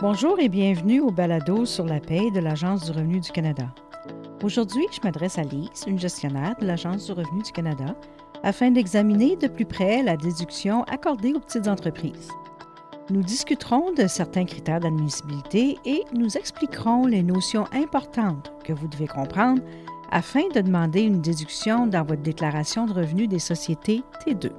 Bonjour et bienvenue au balado sur la paie de l'Agence du revenu du Canada. Aujourd'hui, je m'adresse à Lise, une gestionnaire de l'Agence du revenu du Canada, afin d'examiner de plus près la déduction accordée aux petites entreprises. Nous discuterons de certains critères d'admissibilité et nous expliquerons les notions importantes que vous devez comprendre afin de demander une déduction dans votre déclaration de revenus des sociétés T2.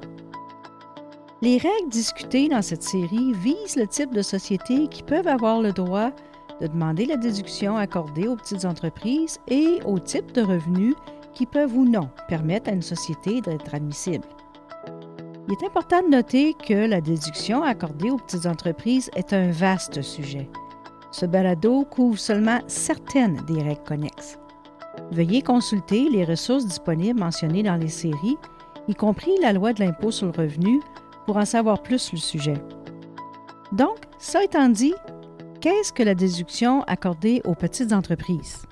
Les règles discutées dans cette série visent le type de sociétés qui peuvent avoir le droit de demander la déduction accordée aux petites entreprises et au type de revenus qui peuvent ou non permettre à une société d'être admissible. Il est important de noter que la déduction accordée aux petites entreprises est un vaste sujet. Ce balado couvre seulement certaines des règles connexes. Veuillez consulter les ressources disponibles mentionnées dans les séries, y compris la loi de l'impôt sur le revenu, pour en savoir plus sur le sujet. Donc, ça étant dit, qu'est-ce que la déduction accordée aux petites entreprises?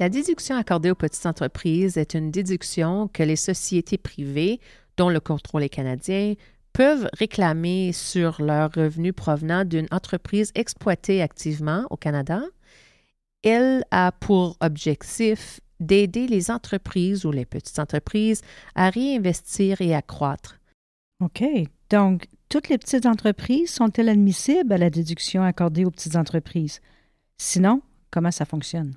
La déduction accordée aux petites entreprises est une déduction que les sociétés privées, dont le contrôle est canadien, peuvent réclamer sur leurs revenus provenant d'une entreprise exploitée activement au Canada. Elle a pour objectif d'aider les entreprises ou les petites entreprises à réinvestir et à croître. OK. Donc, toutes les petites entreprises sont-elles admissibles à la déduction accordée aux petites entreprises? Sinon, comment ça fonctionne?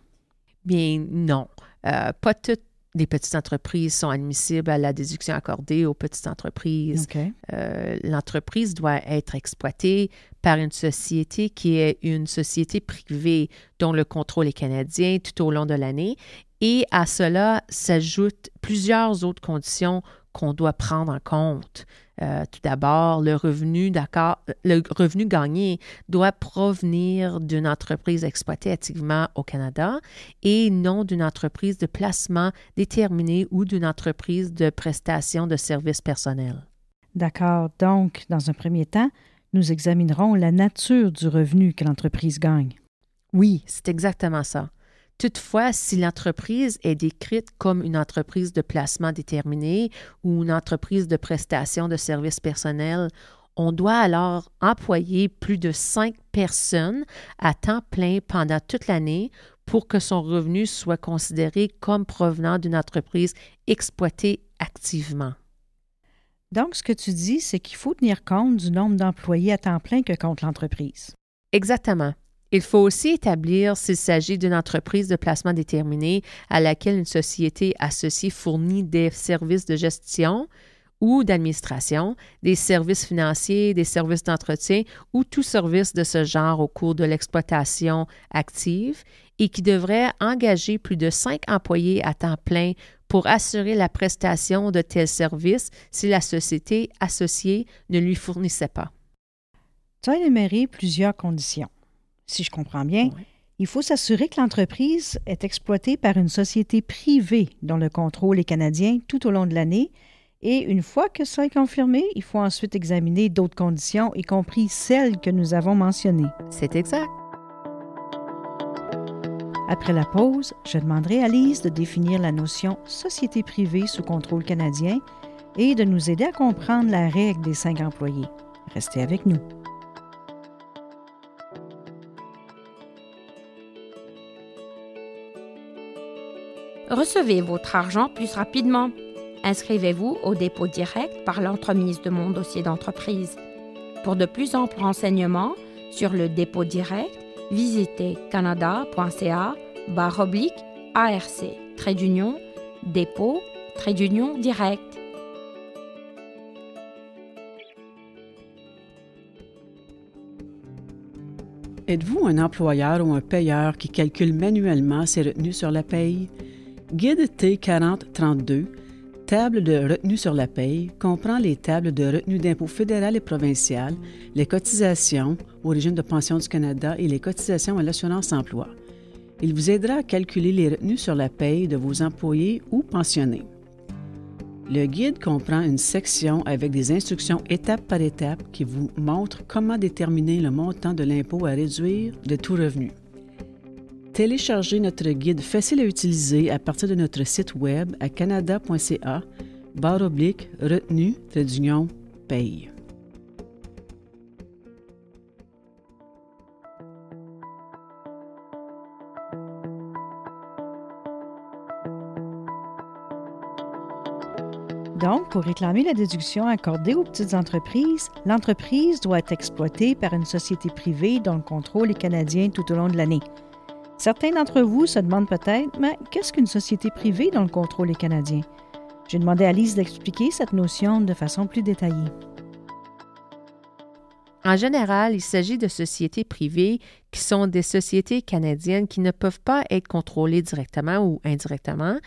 Bien, non. Euh, pas toutes les petites entreprises sont admissibles à la déduction accordée aux petites entreprises. Euh, l'entreprise doit être exploitée par une société qui est une société privée dont le contrôle est canadien tout au long de l'année. Et à cela s'ajoutent plusieurs autres conditions qu'on doit prendre en compte. Euh, tout d'abord, le revenu d'accord, le revenu gagné doit provenir d'une entreprise exploitée activement au Canada et non d'une entreprise de placement déterminée ou d'une entreprise de prestation de services personnels. D'accord. Donc, dans un premier temps, nous examinerons la nature du revenu que l'entreprise gagne. Oui, c'est exactement ça. Toutefois, si l'entreprise est décrite comme une entreprise de placement déterminé ou une entreprise de prestation de services personnels, on doit alors employer plus de cinq personnes à temps plein pendant toute l'année pour que son revenu soit considéré comme provenant d'une entreprise exploitée activement. Donc, ce que tu dis, c'est qu'il faut tenir compte du nombre d'employés à temps plein que compte l'entreprise. Exactement. Il faut aussi établir s'il s'agit d'une entreprise de placement déterminé à laquelle une société associée fournit des services de gestion ou d'administration, des services financiers, des services d'entretien ou tout service de ce genre au cours de l'exploitation active et qui devrait engager plus de cinq employés à temps plein pour assurer la prestation de tels services si la société associée ne lui fournissait pas. Tu as énuméré plusieurs conditions si je comprends bien, il faut s'assurer que l'entreprise est exploitée par une société privée dont le contrôle est canadien tout au long de l'année. Et une fois que ça est confirmé, il faut ensuite examiner d'autres conditions, y compris celles que nous avons mentionnées. C'est exact. Après la pause, je demanderai à Lise de définir la notion société privée sous contrôle canadien et de nous aider à comprendre la règle des cinq employés. Restez avec nous. Recevez votre argent plus rapidement. Inscrivez-vous au dépôt direct par l'entremise de mon dossier d'entreprise. Pour de plus amples renseignements sur le dépôt direct, visitez canada.ca oblique ARC, trait d'union, dépôt, trait d'union direct. Êtes-vous un employeur ou un payeur qui calcule manuellement ses retenues sur la paye? Guide T4032, table de retenue sur la paye, comprend les tables de retenue d'impôt fédéral et provincial, les cotisations au régime de pension du Canada et les cotisations à l'assurance emploi. Il vous aidera à calculer les retenues sur la paye de vos employés ou pensionnés. Le guide comprend une section avec des instructions étape par étape qui vous montrent comment déterminer le montant de l'impôt à réduire de tout revenu télécharger notre guide facile à utiliser à partir de notre site web à canada.ca barre oblique retenue d'union paye. Donc, pour réclamer la déduction accordée aux petites entreprises, l'entreprise doit être exploitée par une société privée dont le contrôle est canadien tout au long de l'année. Certains d'entre vous se demandent peut-être, mais qu'est-ce qu'une société privée dont le contrôle est canadien? J'ai demandé à Lise d'expliquer cette notion de façon plus détaillée. En général, il s'agit de sociétés privées qui sont des sociétés canadiennes qui ne peuvent pas être contrôlées directement ou indirectement,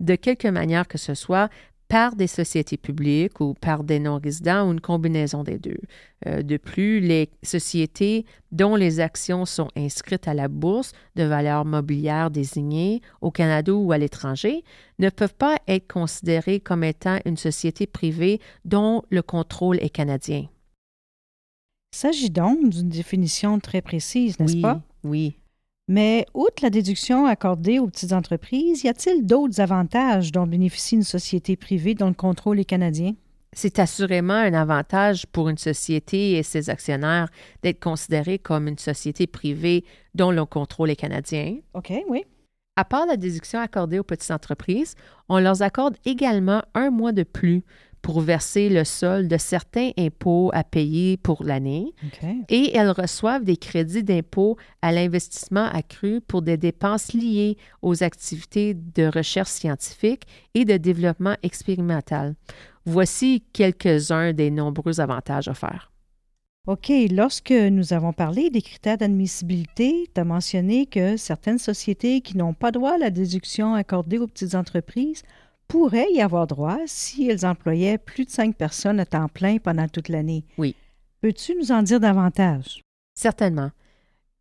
de quelque manière que ce soit, par des sociétés publiques ou par des non-résidents ou une combinaison des deux. Euh, de plus, les sociétés dont les actions sont inscrites à la bourse de valeur mobilière désignée au Canada ou à l'étranger ne peuvent pas être considérées comme étant une société privée dont le contrôle est canadien. Il s'agit donc d'une définition très précise, n'est-ce pas? Oui. Mais outre la déduction accordée aux petites entreprises, y a-t-il d'autres avantages dont bénéficie une société privée dont le contrôle est canadien? C'est assurément un avantage pour une société et ses actionnaires d'être considérés comme une société privée dont le contrôle est canadien. OK, oui. À part la déduction accordée aux petites entreprises, on leur accorde également un mois de plus pour verser le solde de certains impôts à payer pour l'année. Et elles reçoivent des crédits d'impôt à l'investissement accru pour des dépenses liées aux activités de recherche scientifique et de développement expérimental. Voici quelques-uns des nombreux avantages offerts. OK, lorsque nous avons parlé des critères d'admissibilité, tu as mentionné que certaines sociétés qui n'ont pas droit à la déduction accordée aux petites entreprises pourraient y avoir droit si elles employaient plus de cinq personnes à temps plein pendant toute l'année. Oui. Peux-tu nous en dire davantage? Certainement.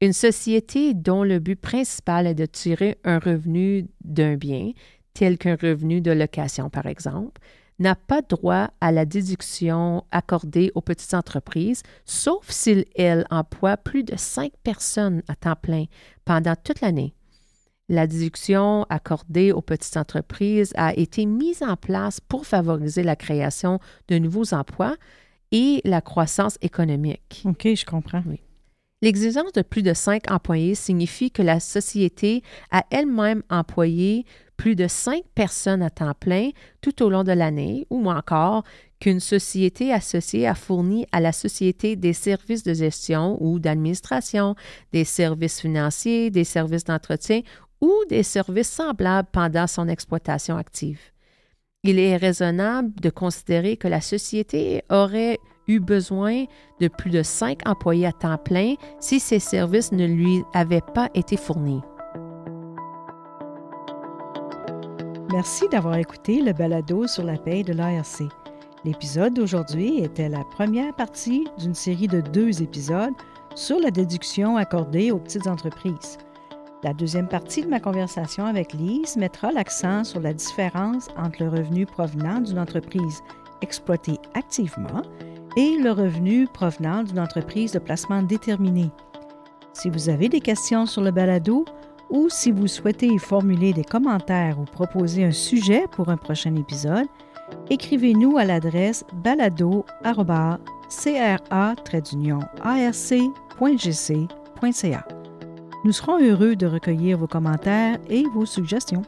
Une société dont le but principal est de tirer un revenu d'un bien, tel qu'un revenu de location par exemple, n'a pas droit à la déduction accordée aux petites entreprises, sauf si elles emploient plus de cinq personnes à temps plein pendant toute l'année. La déduction accordée aux petites entreprises a été mise en place pour favoriser la création de nouveaux emplois et la croissance économique. OK, je comprends. Oui. L'exigence de plus de cinq employés signifie que la société a elle-même employé plus de cinq personnes à temps plein tout au long de l'année, ou encore qu'une société associée a fourni à la société des services de gestion ou d'administration, des services financiers, des services d'entretien ou des services semblables pendant son exploitation active. Il est raisonnable de considérer que la société aurait eu besoin de plus de cinq employés à temps plein si ces services ne lui avaient pas été fournis. Merci d'avoir écouté le balado sur la paie de l'ARC. L'épisode d'aujourd'hui était la première partie d'une série de deux épisodes sur la déduction accordée aux petites entreprises. La deuxième partie de ma conversation avec Lise mettra l'accent sur la différence entre le revenu provenant d'une entreprise exploitée activement et le revenu provenant d'une entreprise de placement déterminé. Si vous avez des questions sur le balado ou si vous souhaitez formuler des commentaires ou proposer un sujet pour un prochain épisode, écrivez-nous à l'adresse balado-cra-arc.gc.ca. Nous serons heureux de recueillir vos commentaires et vos suggestions.